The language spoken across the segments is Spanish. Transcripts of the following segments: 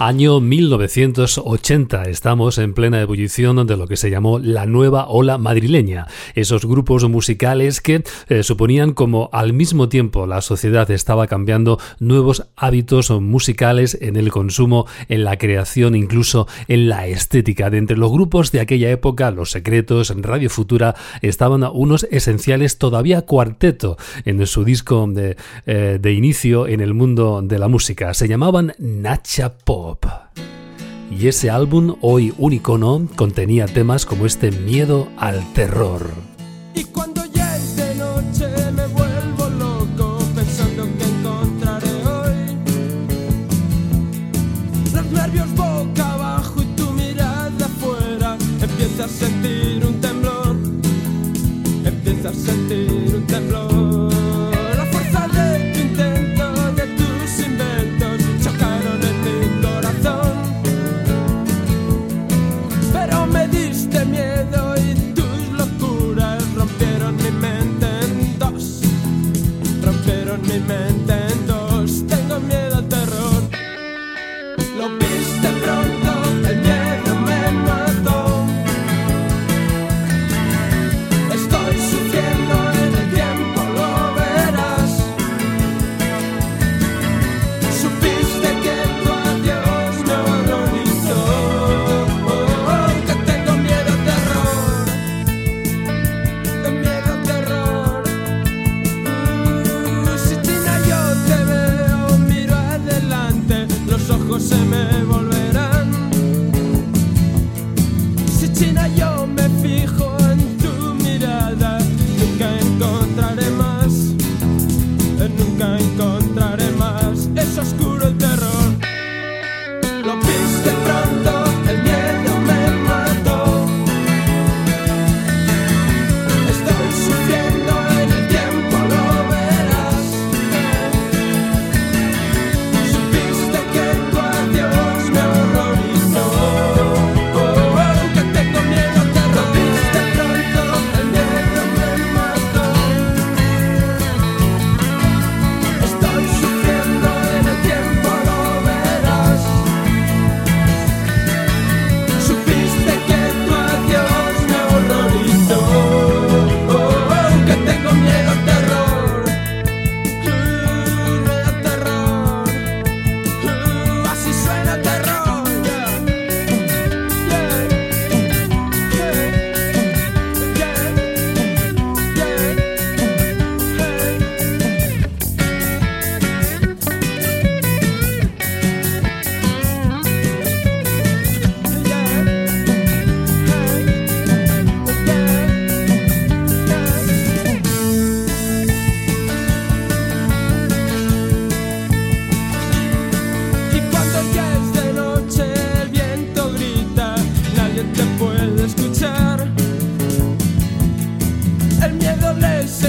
Año 1980. Estamos en plena ebullición de lo que se llamó la nueva ola madrileña. Esos grupos musicales que eh, suponían como al mismo tiempo la sociedad estaba cambiando nuevos hábitos musicales en el consumo, en la creación, incluso en la estética. De entre los grupos de aquella época, Los Secretos, Radio Futura, estaban unos esenciales todavía cuarteto en su disco de, eh, de inicio en el mundo de la música. Se llamaban Nacha Pop. Y ese álbum, hoy un icono, contenía temas como este Miedo al Terror. Miedo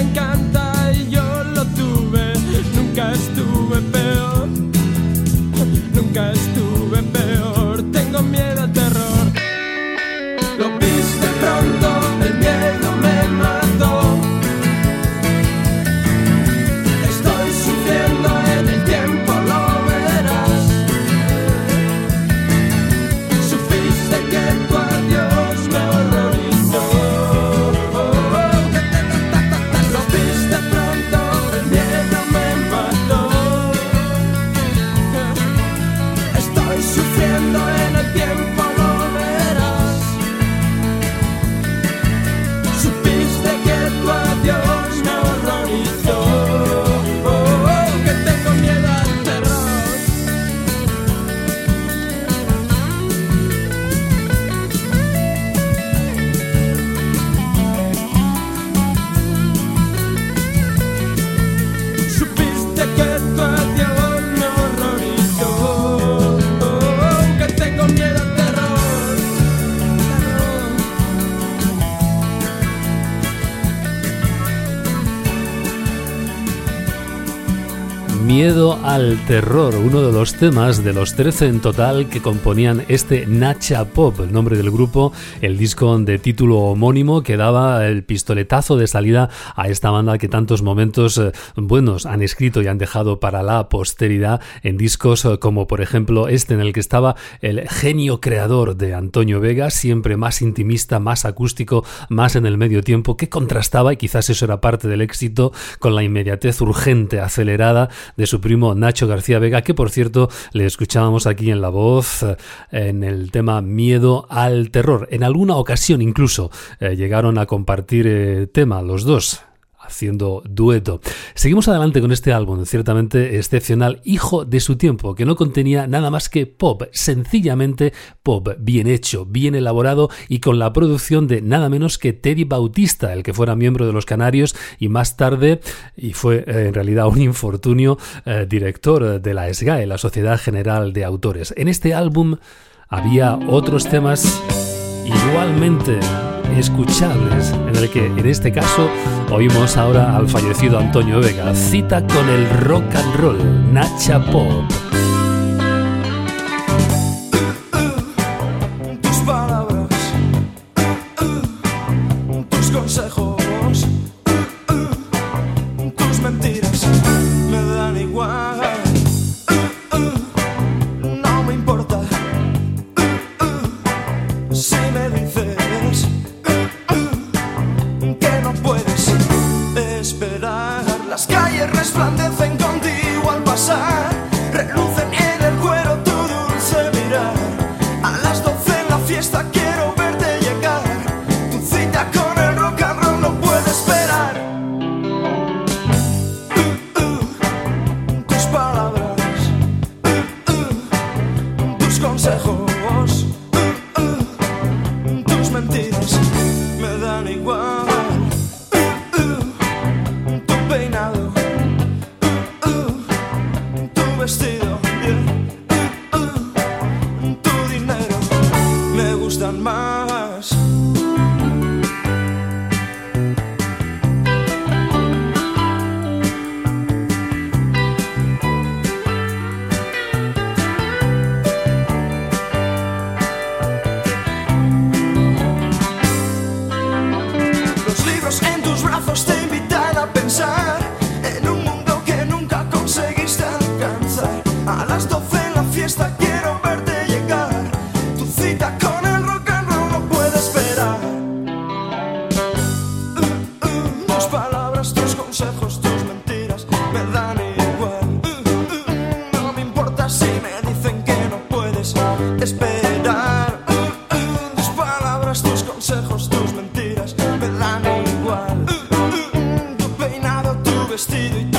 encanta. Al terror, uno de los temas de los 13 en total que componían este Nacha Pop, el nombre del grupo, el disco de título homónimo que daba el pistoletazo de salida a esta banda que tantos momentos eh, buenos han escrito y han dejado para la posteridad en discos eh, como por ejemplo este en el que estaba el genio creador de Antonio Vega, siempre más intimista, más acústico, más en el medio tiempo, que contrastaba y quizás eso era parte del éxito con la inmediatez urgente, acelerada de su primo Nacho García Vega, que por cierto le escuchábamos aquí en la voz eh, en el tema Miedo al Terror. En alguna ocasión incluso eh, llegaron a compartir eh, tema los dos haciendo dueto. Seguimos adelante con este álbum, ciertamente excepcional, hijo de su tiempo, que no contenía nada más que pop, sencillamente pop, bien hecho, bien elaborado y con la producción de nada menos que Teddy Bautista, el que fuera miembro de los Canarios y más tarde, y fue eh, en realidad un infortunio, eh, director de la SGAE, la Sociedad General de Autores. En este álbum había otros temas igualmente escuchables, en el que en este caso oímos ahora al fallecido Antonio Vega, cita con el rock and roll, Nacha Pop. tus palabras, tus consejos, 12 en vestido y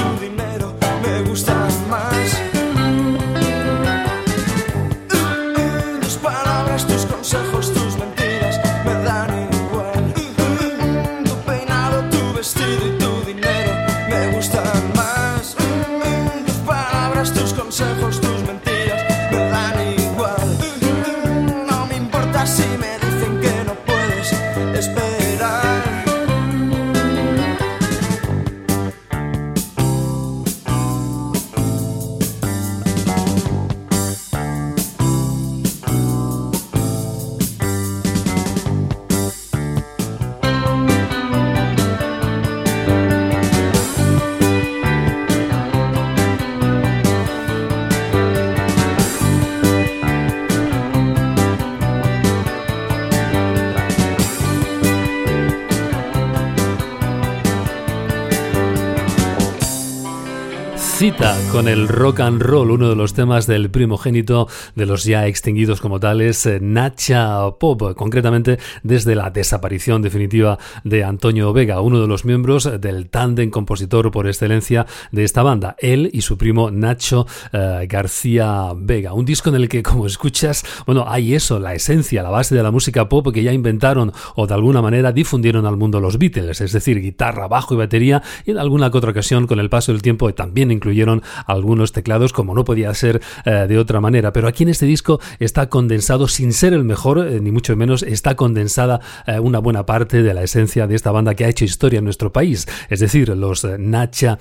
Cita con el rock and roll, uno de los temas del primogénito de los ya extinguidos como tales, eh, Nacha Pop, concretamente desde la desaparición definitiva de Antonio Vega, uno de los miembros del tándem compositor por excelencia de esta banda, él y su primo Nacho eh, García Vega. Un disco en el que, como escuchas, bueno, hay eso, la esencia, la base de la música pop que ya inventaron o de alguna manera difundieron al mundo los Beatles, es decir, guitarra, bajo y batería, y en alguna que otra ocasión, con el paso del tiempo, también incluyendo incluyeron algunos teclados como no podía ser eh, de otra manera. Pero aquí en este disco está condensado, sin ser el mejor, eh, ni mucho menos, está condensada eh, una buena parte de la esencia de esta banda que ha hecho historia en nuestro país, es decir, los Nacha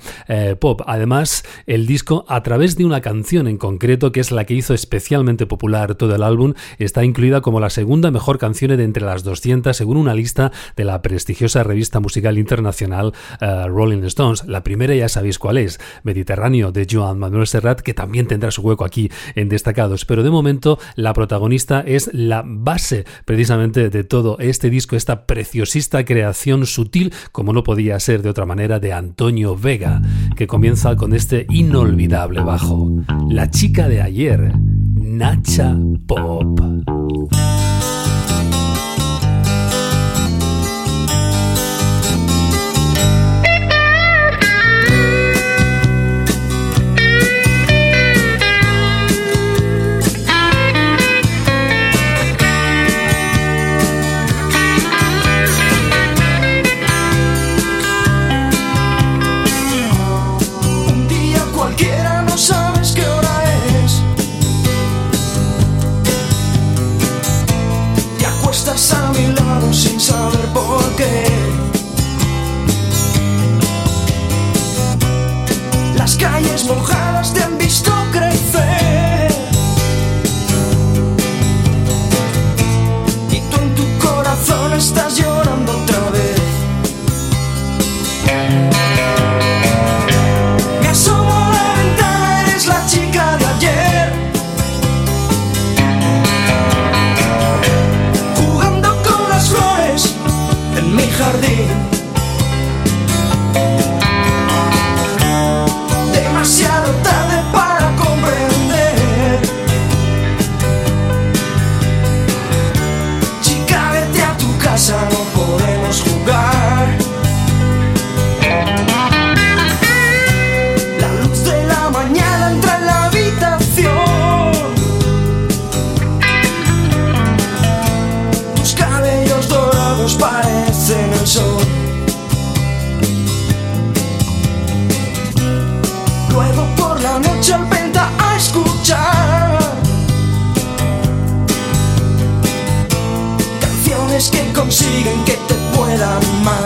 Pop. Además, el disco, a través de una canción en concreto, que es la que hizo especialmente popular todo el álbum, está incluida como la segunda mejor canción de entre las 200 según una lista de la prestigiosa revista musical internacional Rolling Stones. La primera ya sabéis cuál es, Mediterráneo de Joan Manuel Serrat, que también tendrá su hueco aquí en Destacados. Pero de momento la protagonista es la base precisamente de todo este disco, esta preciosista creación sutil, como no podía ser de otra manera, de Antonio Vega, que comienza con este inolvidable bajo. La chica de ayer, Nacha Pop. hombres que consiguen que te puedan amar.